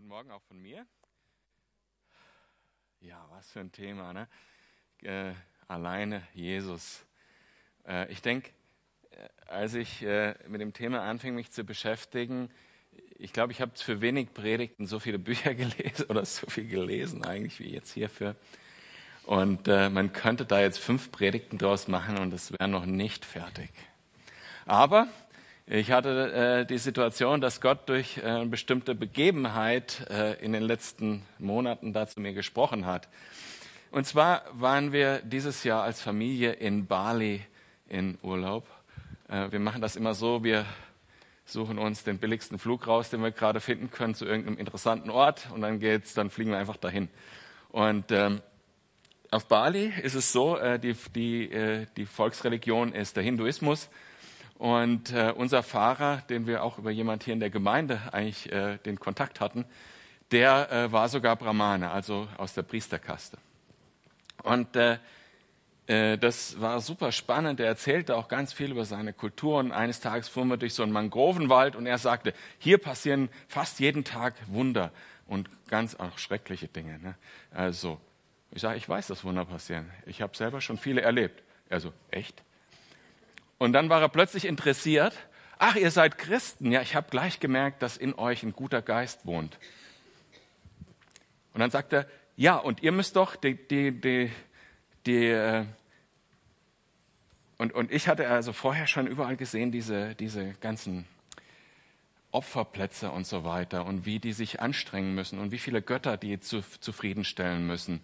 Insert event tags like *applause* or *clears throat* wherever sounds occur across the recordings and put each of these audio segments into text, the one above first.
guten Morgen auch von mir. Ja, was für ein Thema, ne? Äh, alleine Jesus. Äh, ich denke, äh, als ich äh, mit dem Thema anfing, mich zu beschäftigen, ich glaube, ich habe für wenig Predigten so viele *laughs* Bücher gelesen oder so viel gelesen eigentlich wie jetzt hierfür. Und äh, man könnte da jetzt fünf Predigten draus machen und es wäre noch nicht fertig. Aber ich hatte äh, die Situation, dass Gott durch äh, eine bestimmte Begebenheit äh, in den letzten Monaten da zu mir gesprochen hat. Und zwar waren wir dieses Jahr als Familie in Bali in Urlaub. Äh, wir machen das immer so, wir suchen uns den billigsten Flug raus, den wir gerade finden können, zu irgendeinem interessanten Ort und dann geht's, dann fliegen wir einfach dahin. Und ähm, auf Bali ist es so, äh, die, die, äh, die Volksreligion ist der Hinduismus und äh, unser Fahrer, den wir auch über jemand hier in der Gemeinde eigentlich äh, den Kontakt hatten, der äh, war sogar Brahmane, also aus der Priesterkaste. Und äh, äh, das war super spannend. Er erzählte auch ganz viel über seine Kultur. Und eines Tages fuhren wir durch so einen Mangrovenwald und er sagte, hier passieren fast jeden Tag Wunder und ganz auch schreckliche Dinge. Ne? Also, ich sage, ich weiß, dass Wunder passieren. Ich habe selber schon viele erlebt. Also, echt? Und dann war er plötzlich interessiert. Ach, ihr seid Christen. Ja, ich habe gleich gemerkt, dass in euch ein guter Geist wohnt. Und dann sagt er, ja, und ihr müsst doch die, die, die, die äh, und, und ich hatte also vorher schon überall gesehen, diese, diese ganzen Opferplätze und so weiter und wie die sich anstrengen müssen und wie viele Götter die zu, zufriedenstellen müssen.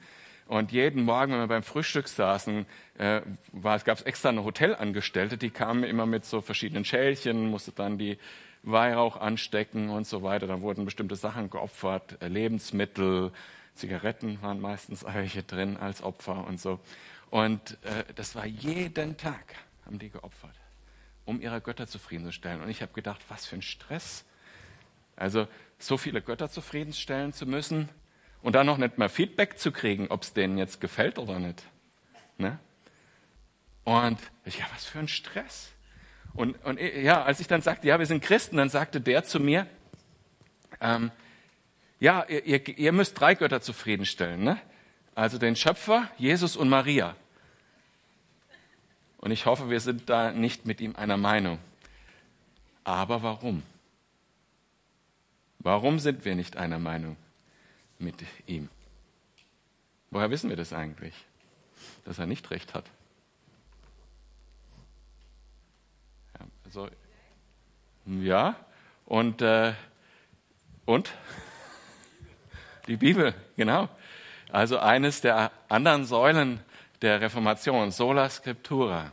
Und jeden Morgen, wenn wir beim Frühstück saßen, äh, gab es extra eine Hotelangestellte, die kam immer mit so verschiedenen Schälchen, musste dann die Weihrauch anstecken und so weiter. Dann wurden bestimmte Sachen geopfert, äh, Lebensmittel, Zigaretten waren meistens welche drin als Opfer und so. Und äh, das war jeden Tag, haben die geopfert, um ihre Götter zufriedenzustellen. Und ich habe gedacht, was für ein Stress. Also so viele Götter zufriedenstellen zu müssen, und dann noch nicht mal Feedback zu kriegen, ob es denen jetzt gefällt oder nicht. Ne? Und ja, was für ein Stress. Und, und ja, als ich dann sagte, ja, wir sind Christen, dann sagte der zu mir, ähm, ja, ihr, ihr, müsst drei Götter zufriedenstellen, ne? Also den Schöpfer, Jesus und Maria. Und ich hoffe, wir sind da nicht mit ihm einer Meinung. Aber warum? Warum sind wir nicht einer Meinung? Mit ihm. Woher wissen wir das eigentlich, dass er nicht recht hat? Ja, also, ja, und, äh, und? Die Bibel, genau. Also eines der anderen Säulen der Reformation, Sola Scriptura.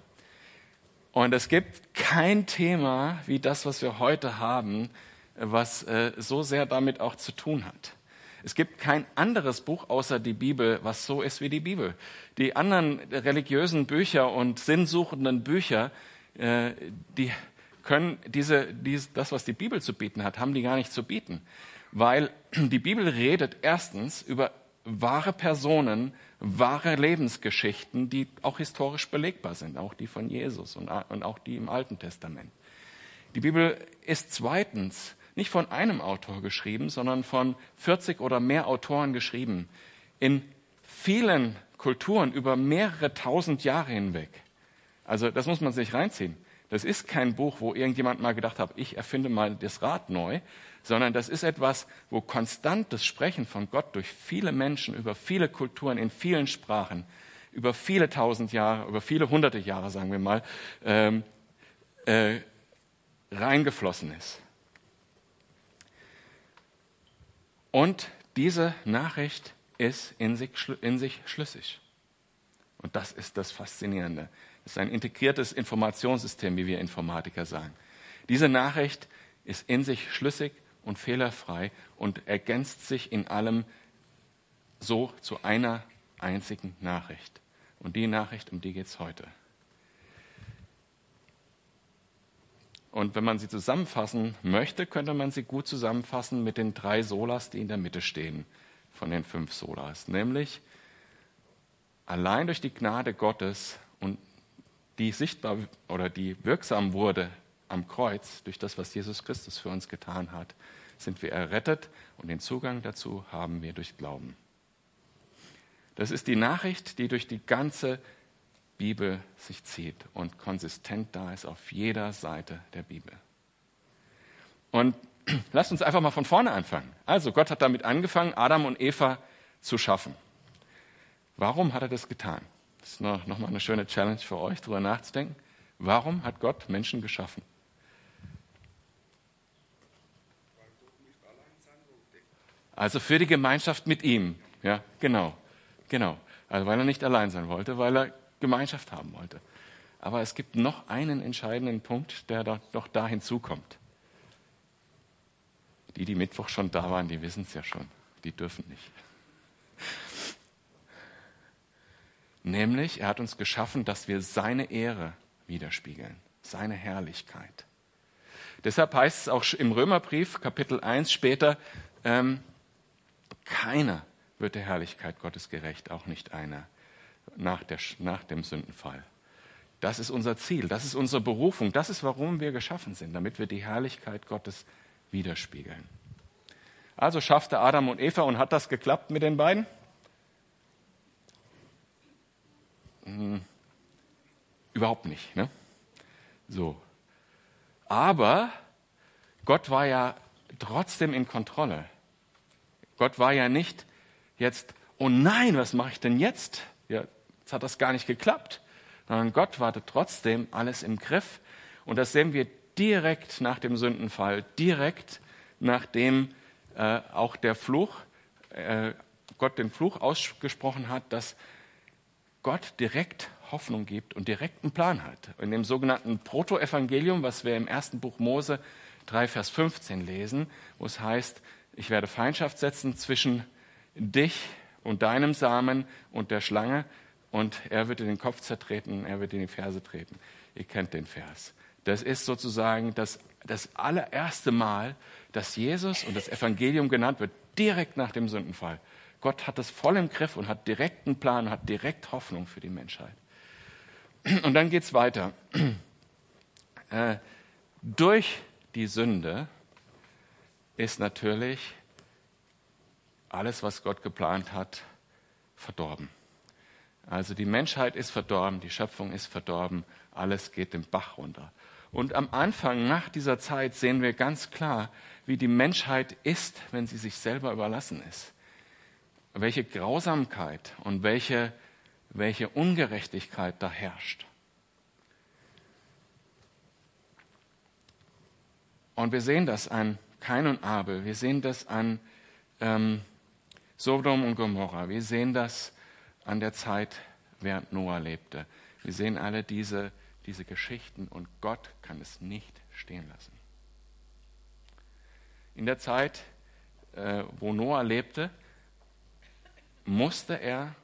Und es gibt kein Thema wie das, was wir heute haben, was äh, so sehr damit auch zu tun hat. Es gibt kein anderes Buch außer die Bibel, was so ist wie die Bibel. Die anderen religiösen Bücher und sinnsuchenden Bücher, äh, die können diese, dies, das, was die Bibel zu bieten hat, haben die gar nicht zu bieten. Weil *clears throat* die Bibel redet erstens über wahre Personen, wahre Lebensgeschichten, die auch historisch belegbar sind, auch die von Jesus und, und auch die im Alten Testament. Die Bibel ist zweitens nicht von einem Autor geschrieben, sondern von 40 oder mehr Autoren geschrieben. In vielen Kulturen über mehrere tausend Jahre hinweg. Also das muss man sich reinziehen. Das ist kein Buch, wo irgendjemand mal gedacht hat, ich erfinde mal das Rad neu, sondern das ist etwas, wo konstantes Sprechen von Gott durch viele Menschen, über viele Kulturen, in vielen Sprachen, über viele tausend Jahre, über viele hunderte Jahre, sagen wir mal, ähm, äh, reingeflossen ist. Und diese Nachricht ist in sich, in sich schlüssig. Und das ist das Faszinierende. Es ist ein integriertes Informationssystem, wie wir Informatiker sagen. Diese Nachricht ist in sich schlüssig und fehlerfrei und ergänzt sich in allem so zu einer einzigen Nachricht. Und die Nachricht, um die geht es heute. Und wenn man sie zusammenfassen möchte, könnte man sie gut zusammenfassen mit den drei Solas, die in der Mitte stehen von den fünf Solas. Nämlich allein durch die Gnade Gottes und die sichtbar oder die wirksam wurde am Kreuz durch das, was Jesus Christus für uns getan hat, sind wir errettet und den Zugang dazu haben wir durch Glauben. Das ist die Nachricht, die durch die ganze Bibel sich zieht und konsistent da ist auf jeder Seite der Bibel. Und *clears throat* lasst uns einfach mal von vorne anfangen. Also Gott hat damit angefangen, Adam und Eva zu schaffen. Warum hat er das getan? Das ist noch, noch mal eine schöne Challenge für euch, darüber nachzudenken. Warum hat Gott Menschen geschaffen? Also für die Gemeinschaft mit ihm. Ja, genau. Genau. Also weil er nicht allein sein wollte, weil er Gemeinschaft haben wollte. Aber es gibt noch einen entscheidenden Punkt, der doch da hinzukommt. Die, die Mittwoch schon da waren, die wissen es ja schon. Die dürfen nicht. Nämlich, er hat uns geschaffen, dass wir seine Ehre widerspiegeln, seine Herrlichkeit. Deshalb heißt es auch im Römerbrief, Kapitel 1 später, ähm, keiner wird der Herrlichkeit Gottes gerecht, auch nicht einer nach, der, nach dem Sündenfall. Das ist unser Ziel, das ist unsere Berufung, das ist, warum wir geschaffen sind, damit wir die Herrlichkeit Gottes widerspiegeln. Also schaffte Adam und Eva und hat das geklappt mit den beiden? Hm, überhaupt nicht. Ne? So. Aber Gott war ja trotzdem in Kontrolle. Gott war ja nicht jetzt, oh nein, was mache ich denn jetzt? Ja, jetzt hat das gar nicht geklappt. Sondern Gott hatte trotzdem alles im Griff. Und das sehen wir direkt nach dem Sündenfall, direkt nachdem äh, auch der Fluch, äh, Gott den Fluch ausgesprochen hat, dass Gott direkt Hoffnung gibt und direkt einen Plan hat. In dem sogenannten Protoevangelium, was wir im ersten Buch Mose 3, Vers 15 lesen, wo es heißt, ich werde Feindschaft setzen zwischen dich und deinem Samen und der Schlange und er wird in den Kopf zertreten, er wird in die Ferse treten. Ihr kennt den Vers. Das ist sozusagen das, das allererste Mal, dass Jesus und das Evangelium genannt wird, direkt nach dem Sündenfall. Gott hat das voll im Griff und hat direkt einen Plan, hat direkt Hoffnung für die Menschheit. Und dann geht es weiter. Äh, durch die Sünde ist natürlich alles, was Gott geplant hat, verdorben. Also die Menschheit ist verdorben, die Schöpfung ist verdorben, alles geht den Bach runter. Und am Anfang, nach dieser Zeit, sehen wir ganz klar, wie die Menschheit ist, wenn sie sich selber überlassen ist. Welche Grausamkeit und welche, welche Ungerechtigkeit da herrscht. Und wir sehen das an Kain und Abel, wir sehen das an ähm, Sodom und Gomorra, wir sehen das an der Zeit, während Noah lebte. Wir sehen alle diese, diese Geschichten und Gott kann es nicht stehen lassen. In der Zeit, äh, wo Noah lebte, musste er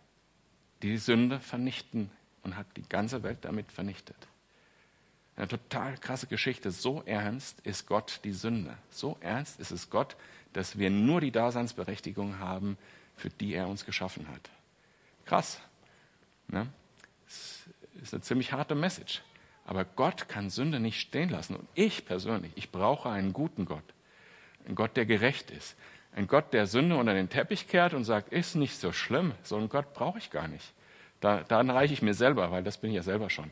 die Sünde vernichten und hat die ganze Welt damit vernichtet. Eine total krasse Geschichte. So ernst ist Gott die Sünde. So ernst ist es Gott, dass wir nur die Daseinsberechtigung haben, für die er uns geschaffen hat. Krass. Ne? Das ist eine ziemlich harte Message. Aber Gott kann Sünde nicht stehen lassen. Und ich persönlich, ich brauche einen guten Gott. Einen Gott, der gerecht ist. Ein Gott, der Sünde unter den Teppich kehrt und sagt, ist nicht so schlimm. So einen Gott brauche ich gar nicht. Da, dann reiche ich mir selber, weil das bin ich ja selber schon.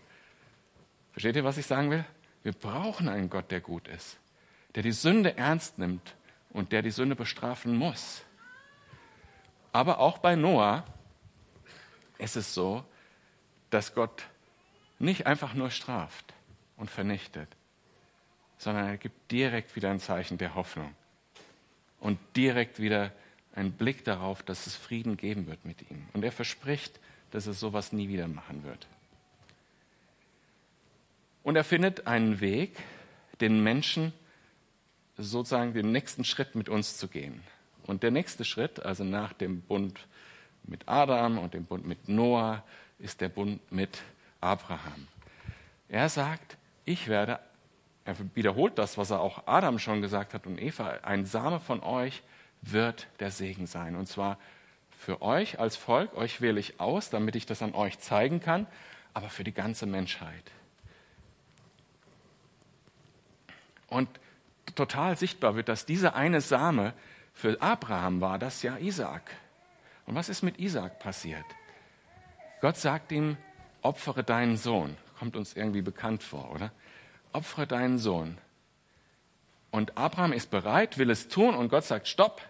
Versteht ihr, was ich sagen will? Wir brauchen einen Gott, der gut ist, der die Sünde ernst nimmt und der die Sünde bestrafen muss. Aber auch bei Noah ist es so, dass Gott nicht einfach nur straft und vernichtet, sondern er gibt direkt wieder ein Zeichen der Hoffnung und direkt wieder einen Blick darauf, dass es Frieden geben wird mit ihm. Und er verspricht, dass er sowas nie wieder machen wird. Und er findet einen Weg, den Menschen sozusagen den nächsten Schritt mit uns zu gehen. Und der nächste Schritt, also nach dem Bund mit Adam und dem Bund mit Noah, ist der Bund mit Abraham. Er sagt, ich werde, er wiederholt das, was er auch Adam schon gesagt hat und Eva, ein Same von euch wird der Segen sein. Und zwar für euch als Volk, euch wähle ich aus, damit ich das an euch zeigen kann, aber für die ganze Menschheit. Und total sichtbar wird, dass dieser eine Same für Abraham war, das ja Isaak. Und was ist mit Isaak passiert? Gott sagt ihm, opfere deinen Sohn. Kommt uns irgendwie bekannt vor, oder? Opfere deinen Sohn. Und Abraham ist bereit, will es tun und Gott sagt, stopp,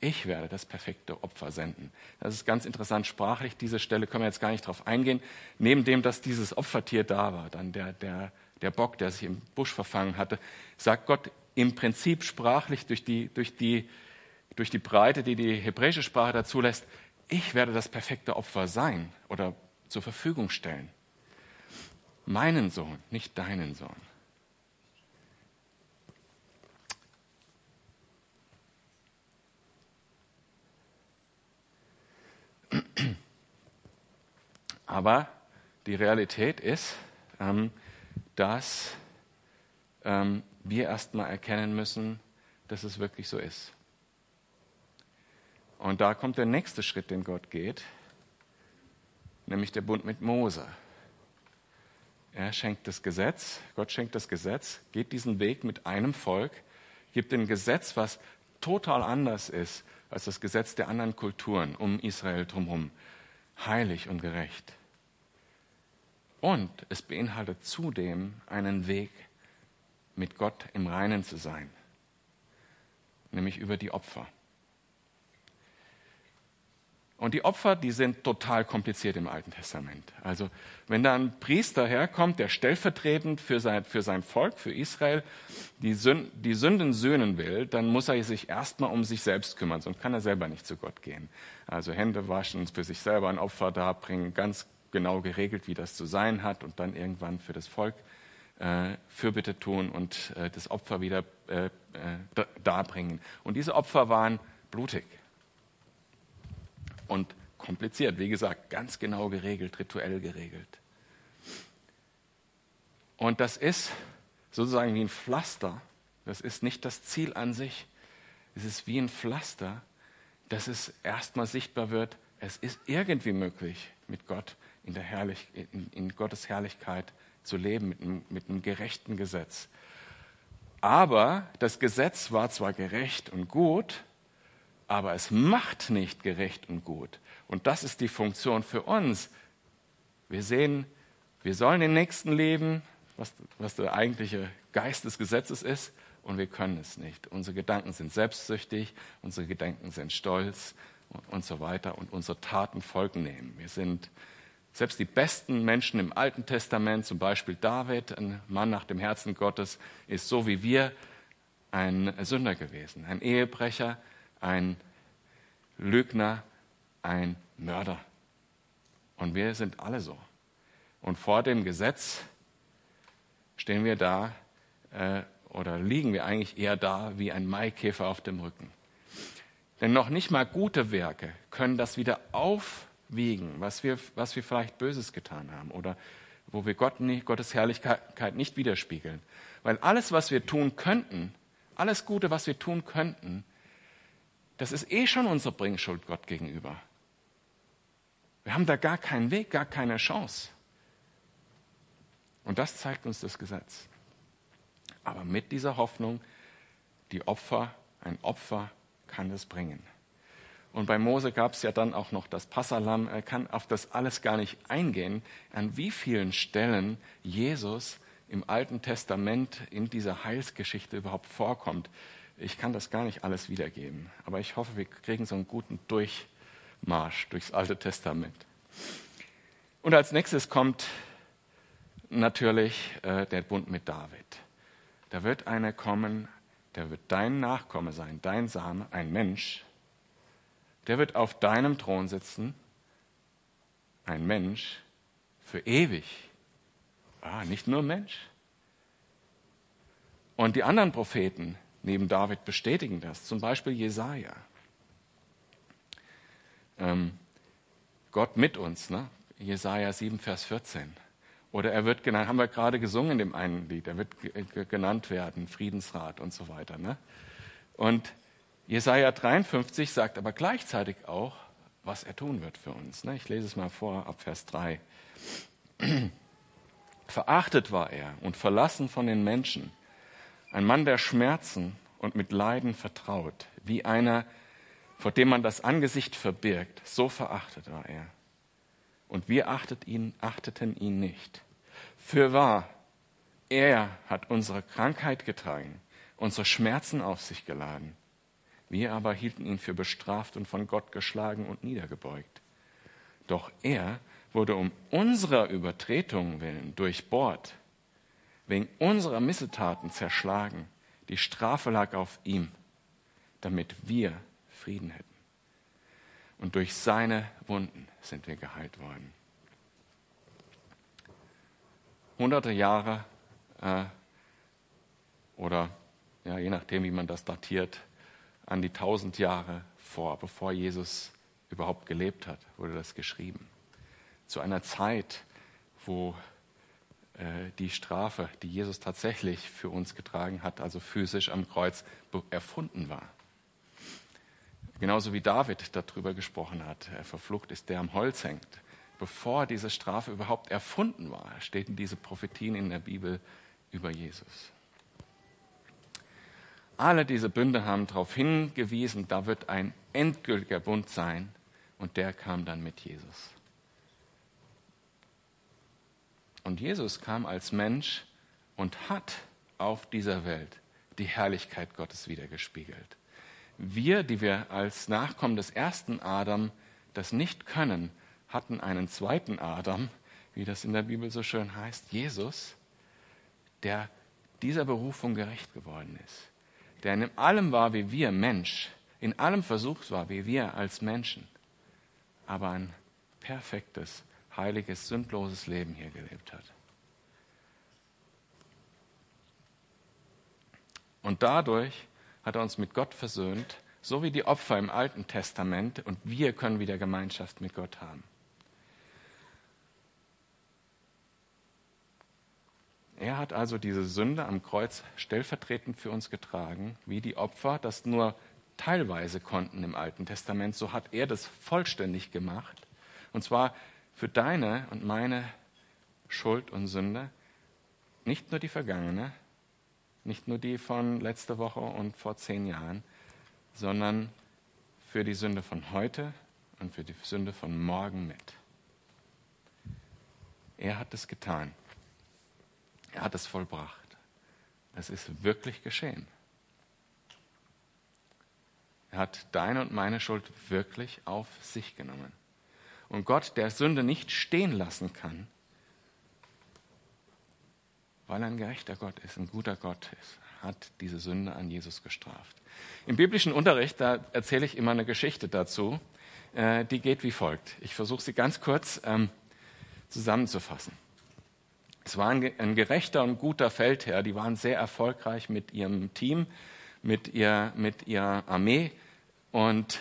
ich werde das perfekte Opfer senden. Das ist ganz interessant sprachlich. Diese Stelle können wir jetzt gar nicht drauf eingehen. Neben dem, dass dieses Opfertier da war, dann der, der, der Bock, der sich im Busch verfangen hatte, sagt Gott im Prinzip sprachlich durch die, durch die, durch die Breite, die die hebräische Sprache dazu lässt, ich werde das perfekte Opfer sein oder zur Verfügung stellen. Meinen Sohn, nicht deinen Sohn. Aber die Realität ist, ähm, dass ähm, wir erstmal erkennen müssen, dass es wirklich so ist. Und da kommt der nächste Schritt, den Gott geht, nämlich der Bund mit Mose. Er schenkt das Gesetz, Gott schenkt das Gesetz, geht diesen Weg mit einem Volk, gibt ein Gesetz, was total anders ist als das Gesetz der anderen Kulturen um Israel drumherum. Heilig und gerecht. Und es beinhaltet zudem einen Weg, mit Gott im Reinen zu sein, nämlich über die Opfer. Und die Opfer, die sind total kompliziert im Alten Testament. Also wenn da ein Priester herkommt, der stellvertretend für sein, für sein Volk, für Israel, die, Sünden, die Sünden söhnen will, dann muss er sich erstmal um sich selbst kümmern, sonst kann er selber nicht zu Gott gehen. Also Hände waschen, für sich selber ein Opfer darbringen, ganz genau geregelt, wie das zu sein hat und dann irgendwann für das Volk äh, Fürbitte tun und äh, das Opfer wieder äh, äh darbringen. Und diese Opfer waren blutig und kompliziert. Wie gesagt, ganz genau geregelt, rituell geregelt. Und das ist sozusagen wie ein Pflaster. Das ist nicht das Ziel an sich. Es ist wie ein Pflaster, dass es erstmal sichtbar wird, es ist irgendwie möglich, mit Gott in, der Herrlich in, in Gottes Herrlichkeit zu leben, mit mit einem gerechten Gesetz. Aber das Gesetz war zwar gerecht und gut, aber es macht nicht gerecht und gut. Und das ist die Funktion für uns. Wir sehen, wir sollen den Nächsten leben, was, was der eigentliche Geist des Gesetzes ist, und wir können es nicht. Unsere Gedanken sind selbstsüchtig, unsere Gedanken sind stolz und, und so weiter, und unsere Taten folgen nehmen. Wir sind selbst die besten Menschen im Alten Testament, zum Beispiel David, ein Mann nach dem Herzen Gottes, ist so wie wir ein Sünder gewesen, ein Ehebrecher, ein Lügner, ein Mörder. Und wir sind alle so. Und vor dem Gesetz stehen wir da äh, oder liegen wir eigentlich eher da wie ein Maikäfer auf dem Rücken. Denn noch nicht mal gute Werke können das wieder aufwiegen, was wir, was wir vielleicht Böses getan haben oder wo wir Gott nicht, Gottes Herrlichkeit nicht widerspiegeln. Weil alles, was wir tun könnten, alles Gute, was wir tun könnten, das ist eh schon unsere Bringschuld Gott gegenüber. Wir haben da gar keinen Weg, gar keine Chance. Und das zeigt uns das Gesetz. Aber mit dieser Hoffnung, die Opfer, ein Opfer kann es bringen. Und bei Mose gab es ja dann auch noch das Passalam. Er kann auf das alles gar nicht eingehen, an wie vielen Stellen Jesus im Alten Testament in dieser Heilsgeschichte überhaupt vorkommt. Ich kann das gar nicht alles wiedergeben, aber ich hoffe, wir kriegen so einen guten Durchmarsch durchs Alte Testament. Und als nächstes kommt natürlich äh, der Bund mit David. Da wird einer kommen, der wird dein Nachkomme sein, dein Same, ein Mensch. Der wird auf deinem Thron sitzen, ein Mensch für ewig. Ah, nicht nur Mensch. Und die anderen Propheten, neben David bestätigen das. Zum Beispiel Jesaja. Ähm, Gott mit uns, ne? Jesaja 7, Vers 14. Oder er wird genannt, haben wir gerade gesungen in dem einen Lied, er wird genannt werden, Friedensrat und so weiter. Ne? Und Jesaja 53 sagt aber gleichzeitig auch, was er tun wird für uns. Ne? Ich lese es mal vor ab Vers 3. *clears throat* Verachtet war er und verlassen von den Menschen ein Mann der Schmerzen und mit Leiden vertraut, wie einer, vor dem man das Angesicht verbirgt, so verachtet war er. Und wir achtet ihn, achteten ihn nicht. Für wahr, er hat unsere Krankheit getragen, unsere Schmerzen auf sich geladen. Wir aber hielten ihn für bestraft und von Gott geschlagen und niedergebeugt. Doch er wurde um unserer Übertretungen willen durchbohrt, wegen unserer Missetaten zerschlagen. Die Strafe lag auf ihm, damit wir Frieden hätten. Und durch seine Wunden sind wir geheilt worden. Hunderte Jahre äh, oder ja, je nachdem, wie man das datiert, an die tausend Jahre vor, bevor Jesus überhaupt gelebt hat, wurde das geschrieben. Zu einer Zeit, wo die Strafe, die Jesus tatsächlich für uns getragen hat, also physisch am Kreuz, erfunden war. Genauso wie David darüber gesprochen hat, er verflucht ist, der am Holz hängt. Bevor diese Strafe überhaupt erfunden war, stehen diese Prophetien in der Bibel über Jesus. Alle diese Bünde haben darauf hingewiesen, da wird ein endgültiger Bund sein und der kam dann mit Jesus. Und Jesus kam als Mensch und hat auf dieser Welt die Herrlichkeit Gottes wiedergespiegelt. Wir, die wir als Nachkommen des ersten Adam das nicht können, hatten einen zweiten Adam, wie das in der Bibel so schön heißt, Jesus, der dieser Berufung gerecht geworden ist der in allem war wie wir Mensch, in allem versucht war wie wir als Menschen, aber ein perfektes, heiliges, sündloses Leben hier gelebt hat. Und dadurch hat er uns mit Gott versöhnt, so wie die Opfer im Alten Testament, und wir können wieder Gemeinschaft mit Gott haben. Er hat also diese Sünde am Kreuz stellvertretend für uns getragen, wie die Opfer das nur teilweise konnten im Alten Testament. So hat er das vollständig gemacht. Und zwar für deine und meine Schuld und Sünde. Nicht nur die vergangene, nicht nur die von letzter Woche und vor zehn Jahren, sondern für die Sünde von heute und für die Sünde von morgen mit. Er hat es getan. Er hat es vollbracht. Es ist wirklich geschehen. Er hat deine und meine Schuld wirklich auf sich genommen. Und Gott, der Sünde nicht stehen lassen kann, weil er ein gerechter Gott ist, ein guter Gott ist, hat diese Sünde an Jesus gestraft. Im biblischen Unterricht, da erzähle ich immer eine Geschichte dazu, äh, die geht wie folgt. Ich versuche sie ganz kurz ähm, zusammenzufassen. Es war ein, gerechter und guter Feldherr, die waren sehr erfolgreich mit ihrem Team, mit, ihr, mit ihrer Armee. Und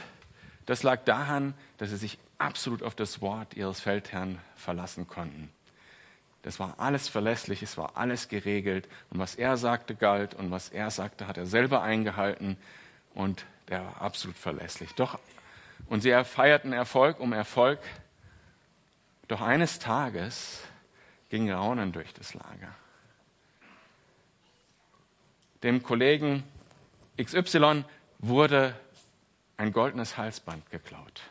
das lag daran, dass sie sich absolut auf das Wort ihres Feldherrn verlassen konnten. Das war alles verlässlich, es war alles geregelt. Und was er sagte, galt. Und was er sagte, hat er selber eingehalten. Und der war absolut verlässlich. Doch, und sie feierten Erfolg um Erfolg. Doch eines Tages ging Raunen durch das Lager. Dem Kollegen XY wurde ein goldenes Halsband geklaut.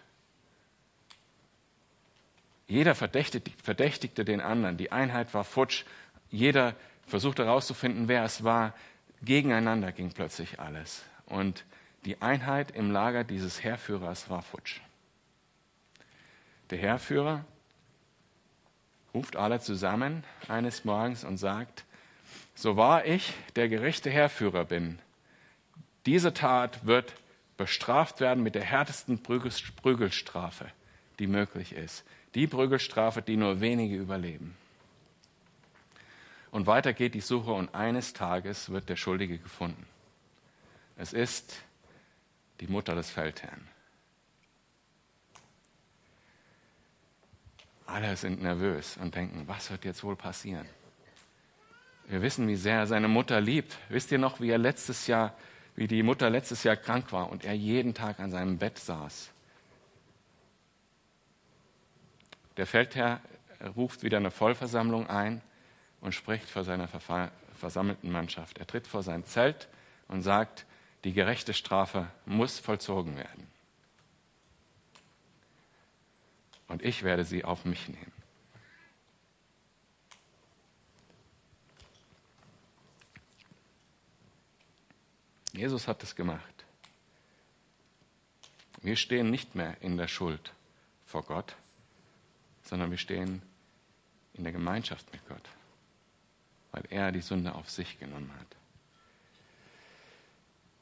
Jeder verdächtigte, den anderen. Die Einheit war futsch. Jeder versuchte herauszufinden, wer es war. Gegeneinander ging plötzlich alles. Und die Einheit im Lager dieses Heerführers war futsch. Der Heerführer ruft alle zusammen eines Morgens und sagt, so wahr ich der gerechte Herrführer bin, diese Tat wird bestraft werden mit der härtesten Prügelstrafe, die möglich ist. Die Prügelstrafe, die nur wenige überleben. Und weiter geht die Suche und eines Tages wird der Schuldige gefunden. Es ist die Mutter des Feldherrn. Alle sind nervös und denken, was wird jetzt wohl passieren? Wir wissen, wie sehr er seine Mutter liebt. Wisst ihr noch, wie er letztes Jahr, wie die Mutter letztes Jahr krank war und er jeden Tag an seinem Bett saß? Der Feldherr ruft wieder eine Vollversammlung ein und spricht vor seiner versammelten Mannschaft. Er tritt vor sein Zelt und sagt, die gerechte Strafe muss vollzogen werden. Und ich werde sie auf mich nehmen. Jesus hat es gemacht. Wir stehen nicht mehr in der Schuld vor Gott, sondern wir stehen in der Gemeinschaft mit Gott, weil er die Sünde auf sich genommen hat.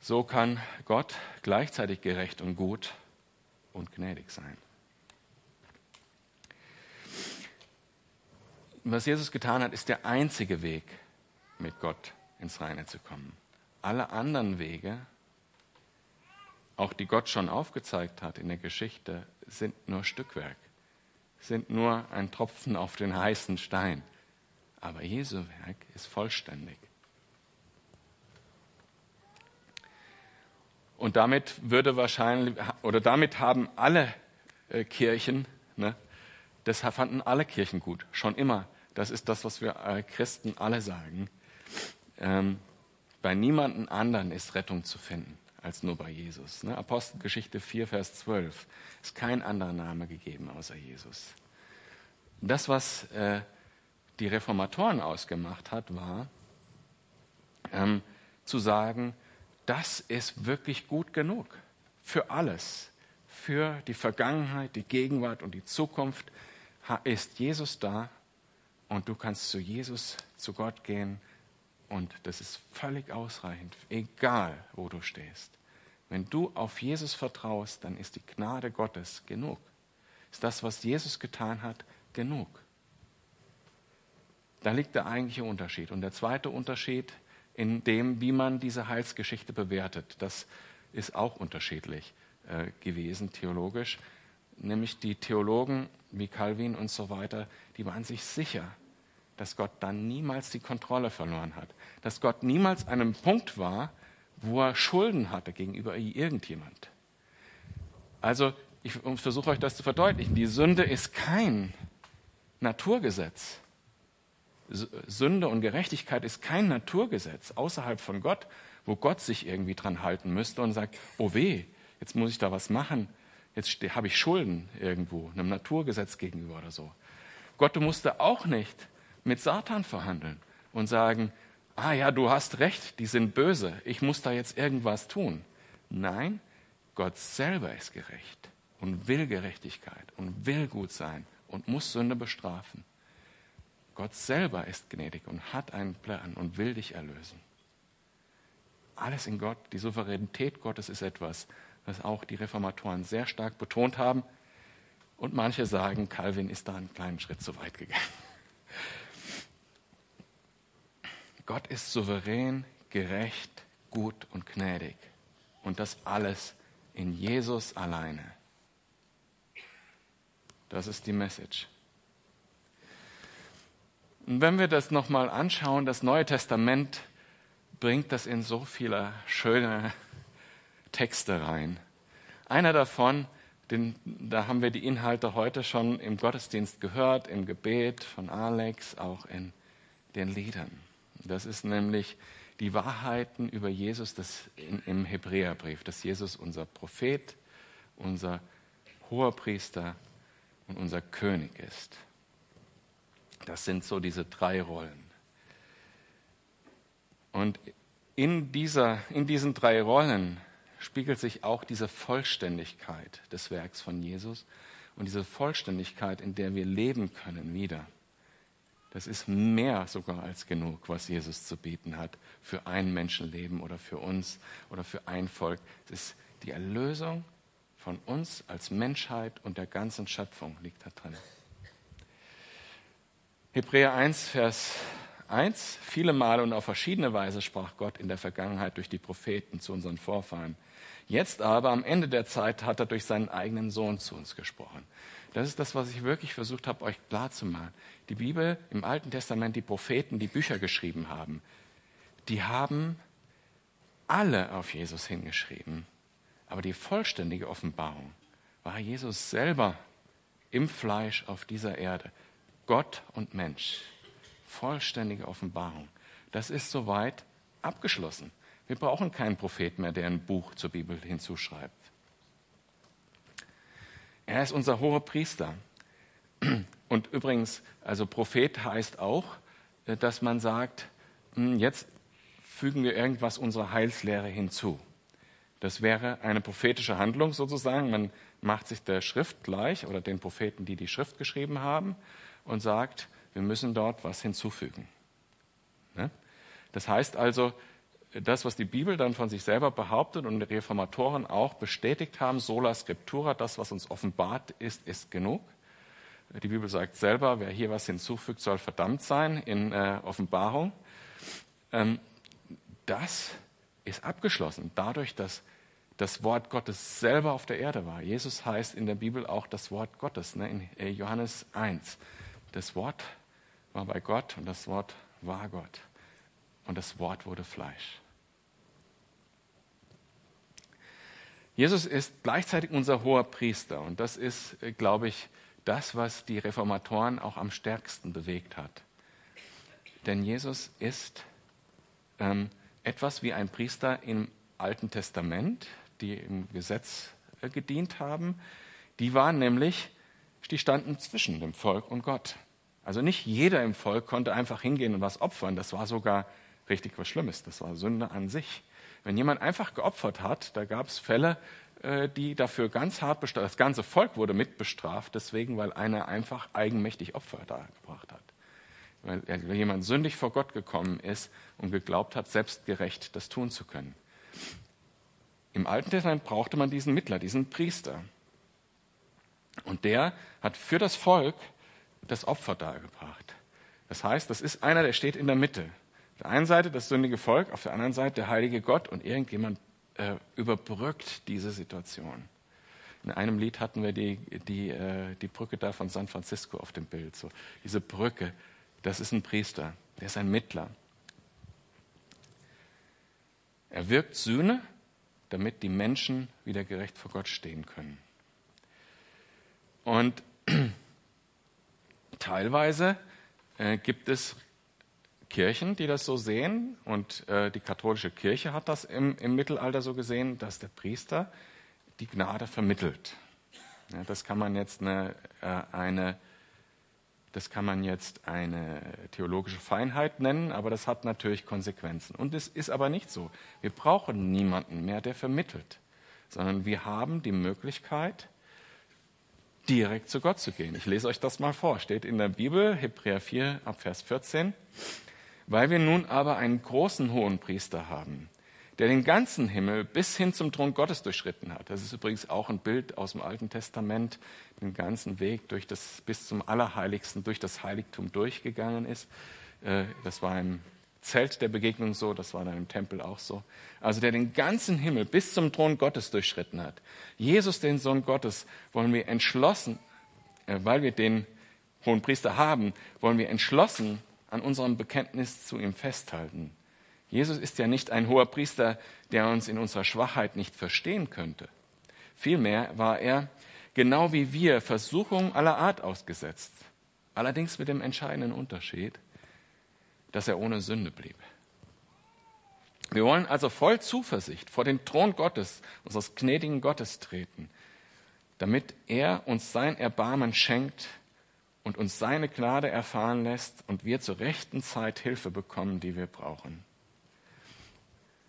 So kann Gott gleichzeitig gerecht und gut und gnädig sein. Was Jesus getan hat, ist der einzige Weg, mit Gott ins Reine zu kommen. Alle anderen Wege, auch die Gott schon aufgezeigt hat in der Geschichte, sind nur Stückwerk, sind nur ein Tropfen auf den heißen Stein. Aber Jesu Werk ist vollständig. Und damit würde wahrscheinlich, oder damit haben alle äh, Kirchen, ne, das fanden alle Kirchen gut, schon immer. Das ist das, was wir äh, Christen alle sagen. Ähm, bei niemandem anderen ist Rettung zu finden als nur bei Jesus. Ne? Apostelgeschichte 4, Vers 12 ist kein anderer Name gegeben außer Jesus. Das, was äh, die Reformatoren ausgemacht hat, war ähm, zu sagen, das ist wirklich gut genug für alles. Für die Vergangenheit, die Gegenwart und die Zukunft ist Jesus da und du kannst zu Jesus, zu Gott gehen und das ist völlig ausreichend, egal wo du stehst. Wenn du auf Jesus vertraust, dann ist die Gnade Gottes genug. Ist das, was Jesus getan hat, genug. Da liegt der eigentliche Unterschied. Und der zweite Unterschied in dem, wie man diese Heilsgeschichte bewertet, das ist auch unterschiedlich äh, gewesen, theologisch. Nämlich die Theologen wie Calvin und so weiter, die waren sich sicher, dass Gott dann niemals die Kontrolle verloren hat. Dass Gott niemals an einem Punkt war, wo er Schulden hatte gegenüber irgendjemand. Also, ich versuche euch das zu verdeutlichen. Die Sünde ist kein Naturgesetz. Sünde und Gerechtigkeit ist kein Naturgesetz außerhalb von Gott, wo Gott sich irgendwie dran halten müsste und sagt, oh weh, jetzt muss ich da was machen, jetzt habe ich Schulden irgendwo, einem Naturgesetz gegenüber oder so. Gott musste auch nicht mit Satan verhandeln und sagen, ah ja, du hast recht, die sind böse, ich muss da jetzt irgendwas tun. Nein, Gott selber ist gerecht und will Gerechtigkeit und will gut sein und muss Sünde bestrafen. Gott selber ist gnädig und hat einen Plan und will dich erlösen. Alles in Gott, die Souveränität Gottes ist etwas, was auch die Reformatoren sehr stark betont haben. Und manche sagen, Calvin ist da einen kleinen Schritt zu weit gegangen. Gott ist souverän, gerecht, gut und gnädig. Und das alles in Jesus alleine. Das ist die Message. Und wenn wir das nochmal anschauen, das Neue Testament bringt das in so viele schöne Texte rein. Einer davon, den, da haben wir die Inhalte heute schon im Gottesdienst gehört, im Gebet von Alex, auch in den Liedern. Das ist nämlich die Wahrheiten über Jesus das in, im Hebräerbrief, dass Jesus unser Prophet, unser Hoherpriester und unser König ist. Das sind so diese drei Rollen. Und in, dieser, in diesen drei Rollen spiegelt sich auch diese Vollständigkeit des Werks von Jesus und diese Vollständigkeit, in der wir leben können, wieder. Das ist mehr sogar als genug, was Jesus zu bieten hat für ein Menschenleben oder für uns oder für ein Volk. Es ist die Erlösung von uns als Menschheit und der ganzen Schöpfung liegt da drin. Hebräer 1, Vers 1. Viele Male und auf verschiedene Weise sprach Gott in der Vergangenheit durch die Propheten zu unseren Vorfahren. Jetzt aber, am Ende der Zeit, hat er durch seinen eigenen Sohn zu uns gesprochen. Das ist das, was ich wirklich versucht habe, euch klarzumachen. Die Bibel im Alten Testament, die Propheten, die Bücher geschrieben haben, die haben alle auf Jesus hingeschrieben. Aber die vollständige Offenbarung war Jesus selber im Fleisch auf dieser Erde. Gott und Mensch. Vollständige Offenbarung. Das ist soweit abgeschlossen. Wir brauchen keinen Propheten mehr, der ein Buch zur Bibel hinzuschreibt. Er ist unser hoher Priester. Und übrigens, also Prophet heißt auch, äh, dass man sagt, hm, jetzt fügen wir irgendwas unserer Heilslehre hinzu. Das wäre eine prophetische Handlung sozusagen. Man macht sich der Schrift gleich oder den Propheten, die die Schrift geschrieben haben, und sagt, wir müssen dort was hinzufügen. Ne? Das heißt also, das, was die Bibel dann von sich selber behauptet und die Reformatoren auch bestätigt haben, sola scriptura, das, was uns offenbart ist, ist genug. Die Bibel sagt selber, wer hier was hinzufügt, soll verdammt sein in äh, Offenbarung. Ähm, das ist abgeschlossen, dadurch, dass das Wort Gottes selber auf der Erde war. Jesus heißt in der Bibel auch das Wort Gottes, ne, in äh, Johannes 1. Das Wort war bei Gott und das Wort war Gott. Und das Wort wurde Fleisch. Jesus ist gleichzeitig unser hoher Priester und das ist, äh, glaube ich, das, was die Reformatoren auch am stärksten bewegt hat. Denn Jesus ist ähm, etwas wie ein Priester im Alten Testament, die im Gesetz äh, gedient haben. Die waren nämlich, die standen zwischen dem Volk und Gott. Also nicht jeder im Volk konnte einfach hingehen und was opfern. Das war sogar richtig was Schlimmes. Das war Sünde an sich. Wenn jemand einfach geopfert hat, da gab es Fälle, äh, die dafür ganz hart bestraft, das ganze Volk wurde mitbestraft, deswegen, weil einer einfach eigenmächtig Opfer dargebracht hat. Weil jemand sündig vor Gott gekommen ist und geglaubt hat, selbstgerecht das tun zu können. Im Alten Testament brauchte man diesen Mittler, diesen Priester. Und der hat für das Volk das Opfer dargebracht. Das heißt, das ist einer, der steht in der Mitte. Der einen Seite das sündige Volk, auf der anderen Seite der heilige Gott und irgendjemand äh, überbrückt diese Situation. In einem Lied hatten wir die, die, äh, die Brücke da von San Francisco auf dem Bild. So, diese Brücke, das ist ein Priester, der ist ein Mittler. Er wirkt Sühne, damit die Menschen wieder gerecht vor Gott stehen können. Und *clears throat* teilweise äh, gibt es Kirchen, die das so sehen. Und äh, die katholische Kirche hat das im, im, Mittelalter so gesehen, dass der Priester die Gnade vermittelt. Ja, das kann man jetzt eine, äh, eine, das kann man jetzt eine theologische Feinheit nennen, aber das hat natürlich Konsequenzen. Und es ist aber nicht so. Wir brauchen niemanden mehr, der vermittelt, sondern wir haben die Möglichkeit, direkt zu Gott zu gehen. Ich lese euch das mal vor. Steht in der Bibel, Hebräer 4 ab Vers 14. Weil wir nun aber einen großen hohen Priester haben, der den ganzen Himmel bis hin zum Thron Gottes durchschritten hat. Das ist übrigens auch ein Bild aus dem Alten Testament, den ganzen Weg durch das, bis zum Allerheiligsten, durch das Heiligtum durchgegangen ist. Äh, das war im Zelt der Begegnung so, das war dann im Tempel auch so. Also der den ganzen Himmel bis zum Thron Gottes durchschritten hat. Jesus, den Sohn Gottes, wollen wir entschlossen, äh, weil wir den hohen Priester haben, wollen wir entschlossen an unserem Bekenntnis zu ihm festhalten. Jesus ist ja nicht ein hoher Priester, der uns in unserer Schwachheit nicht verstehen könnte. Vielmehr war er, genau wie wir, Versuchungen aller Art ausgesetzt. Allerdings mit dem entscheidenden Unterschied, dass er ohne Sünde blieb. Wir wollen also voll Zuversicht vor den Thron Gottes, unseres gnädigen Gottes treten, damit er uns sein Erbarmen schenkt und uns seine Gnade erfahren lässt und wir zur rechten Zeit Hilfe bekommen, die wir brauchen.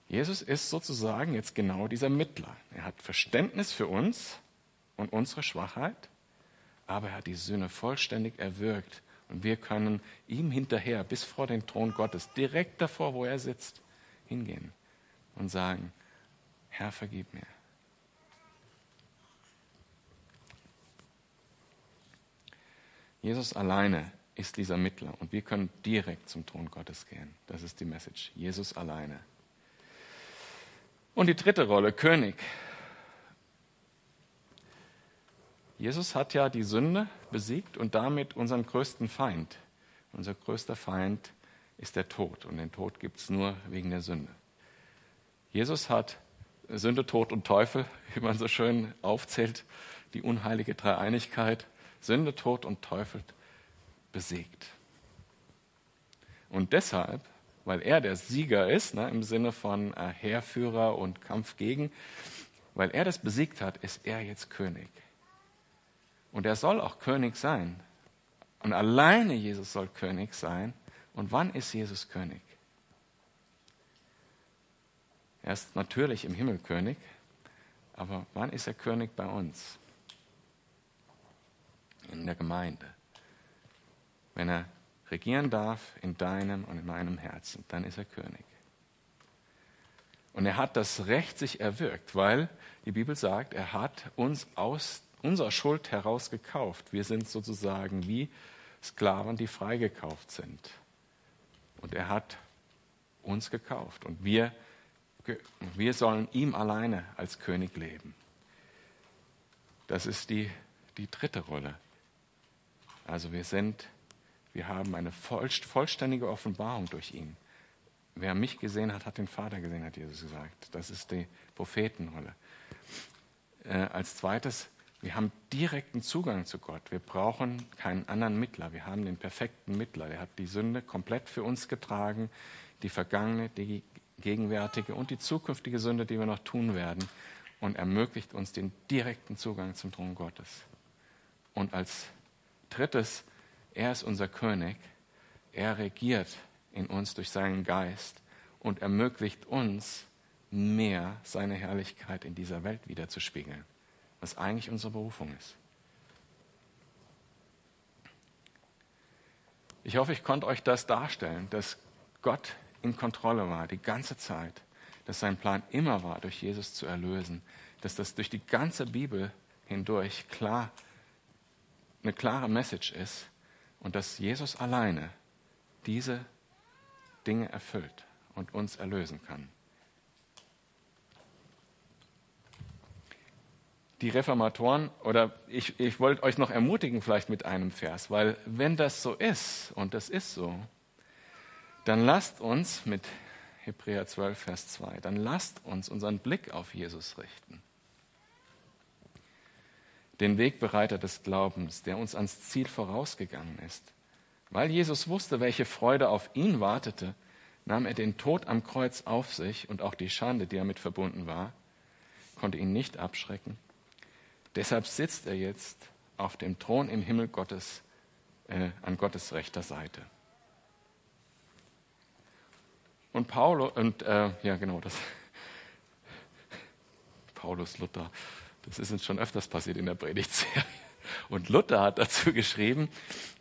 Jesus ist sozusagen jetzt genau dieser Mittler. Er hat Verständnis für uns und unsere Schwachheit, aber er hat die Sühne vollständig erwürgt und wir können ihm hinterher bis vor den Thron Gottes, direkt davor, wo er sitzt, hingehen und sagen, Herr, vergib mir. Jesus alleine ist dieser Mittler und wir können direkt zum Thron Gottes gehen. Das ist die Message. Jesus alleine. Und die dritte Rolle, König. Jesus hat ja die Sünde besiegt und damit unseren größten Feind. Unser größter Feind ist der Tod und den Tod gibt es nur wegen der Sünde. Jesus hat Sünde, Tod und Teufel, *laughs* wie man so schön aufzählt, die unheilige Dreieinigkeit, Sünde, Tod und Teufel besiegt. Und deshalb weil er der Sieger ist, ne, im Sinne von äh, Heerführer und Kampf gegen, weil er das besiegt hat, ist er jetzt König. Und er soll auch König sein. Und alleine Jesus soll König sein. Und wann ist Jesus König? Er ist natürlich im Himmel König, aber wann ist er König bei uns? In der Gemeinde. Wenn er regieren darf in deinem und in meinem Herzen, dann ist er König. Und er hat das Recht sich erwirkt, weil die Bibel sagt, er hat uns aus unserer Schuld heraus gekauft. Wir sind sozusagen wie Sklaven, die freigekauft sind. Und er hat uns gekauft. Und wir, wir sollen ihm alleine als König leben. Das ist die, die dritte Rolle. Also wir sind, wir haben eine vollständige Offenbarung durch ihn. Wer mich gesehen hat, hat den Vater gesehen, hat Jesus gesagt. Das ist die Prophetenrolle. Äh, als zweites, wir haben direkten Zugang zu Gott. Wir brauchen keinen anderen Mittler. Wir haben den perfekten Mittler. Er hat die Sünde komplett für uns getragen, die vergangene, die gegenwärtige und die zukünftige Sünde, die wir noch tun werden, und ermöglicht uns den direkten Zugang zum Thron Gottes. Und als drittes, er ist unser König. Er regiert in uns durch seinen Geist und ermöglicht uns mehr seine Herrlichkeit in dieser Welt wiederzuspiegeln, was eigentlich unsere Berufung ist. Ich hoffe, ich konnte euch das darstellen, dass Gott in Kontrolle war die ganze Zeit, dass sein Plan immer war, durch Jesus zu erlösen, dass das durch die ganze Bibel hindurch klar eine klare Message ist und dass Jesus alleine diese Dinge erfüllt und uns erlösen kann. Die Reformatoren, oder ich, ich wollte euch noch ermutigen vielleicht mit einem Vers, weil wenn das so ist, und das ist so, dann lasst uns mit Hebräer 12, Vers 2, dann lasst uns unseren Blick auf Jesus richten. Den Wegbereiter des Glaubens, der uns ans Ziel vorausgegangen ist. Weil Jesus wusste, welche Freude auf ihn wartete, nahm er den Tod am Kreuz auf sich und auch die Schande, die damit verbunden war, konnte ihn nicht abschrecken. Deshalb sitzt er jetzt auf dem Thron im Himmel Gottes äh, an Gottes rechter Seite. Und Paulus, und äh, ja genau, das *laughs* Paulus Luther, das ist uns schon öfters passiert in der Predigtserie. Und Luther hat dazu geschrieben,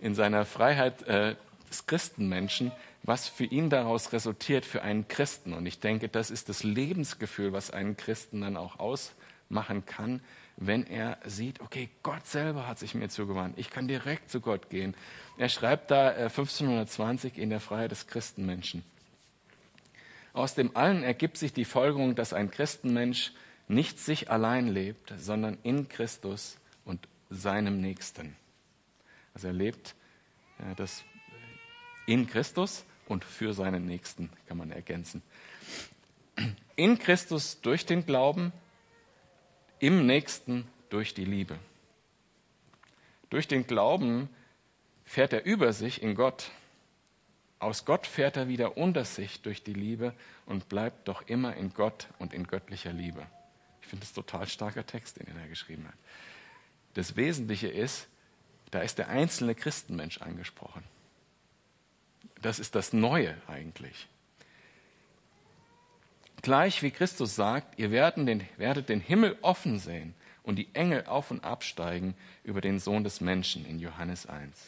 in seiner Freiheit äh, des Christenmenschen, was für ihn daraus resultiert für einen Christen. Und ich denke, das ist das Lebensgefühl, was einen Christen dann auch ausmachen kann, wenn er sieht, okay, Gott selber hat sich mir zugewandt. Ich kann direkt zu Gott gehen. Er schreibt da äh, 1520 in der Freiheit des Christenmenschen. Aus dem allen ergibt sich die Folgerung, dass ein Christenmensch nicht sich allein lebt, sondern in Christus und seinem Nächsten. Also er lebt äh, das in Christus und für seinen Nächsten, kann man ergänzen. In Christus durch den Glauben, im Nächsten durch die Liebe. Durch den Glauben fährt er über sich in Gott. Aus Gott fährt er wieder unter sich durch die Liebe und bleibt doch immer in Gott und in göttlicher Liebe. Ich finde das total starker Text, den er geschrieben hat. Das Wesentliche ist, da ist der einzelne Christenmensch angesprochen. Das ist das Neue eigentlich. Gleich wie Christus sagt, ihr werdet den, werdet den Himmel offen sehen und die Engel auf und absteigen über den Sohn des Menschen in Johannes 1.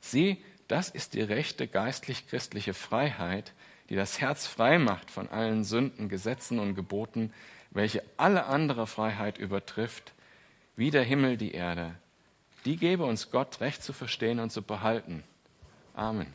Sieh, das ist die rechte geistlich-christliche Freiheit, die das Herz frei macht von allen Sünden, Gesetzen und Geboten, welche alle andere Freiheit übertrifft, wie der Himmel die Erde. Die gebe uns Gott recht zu verstehen und zu behalten. Amen.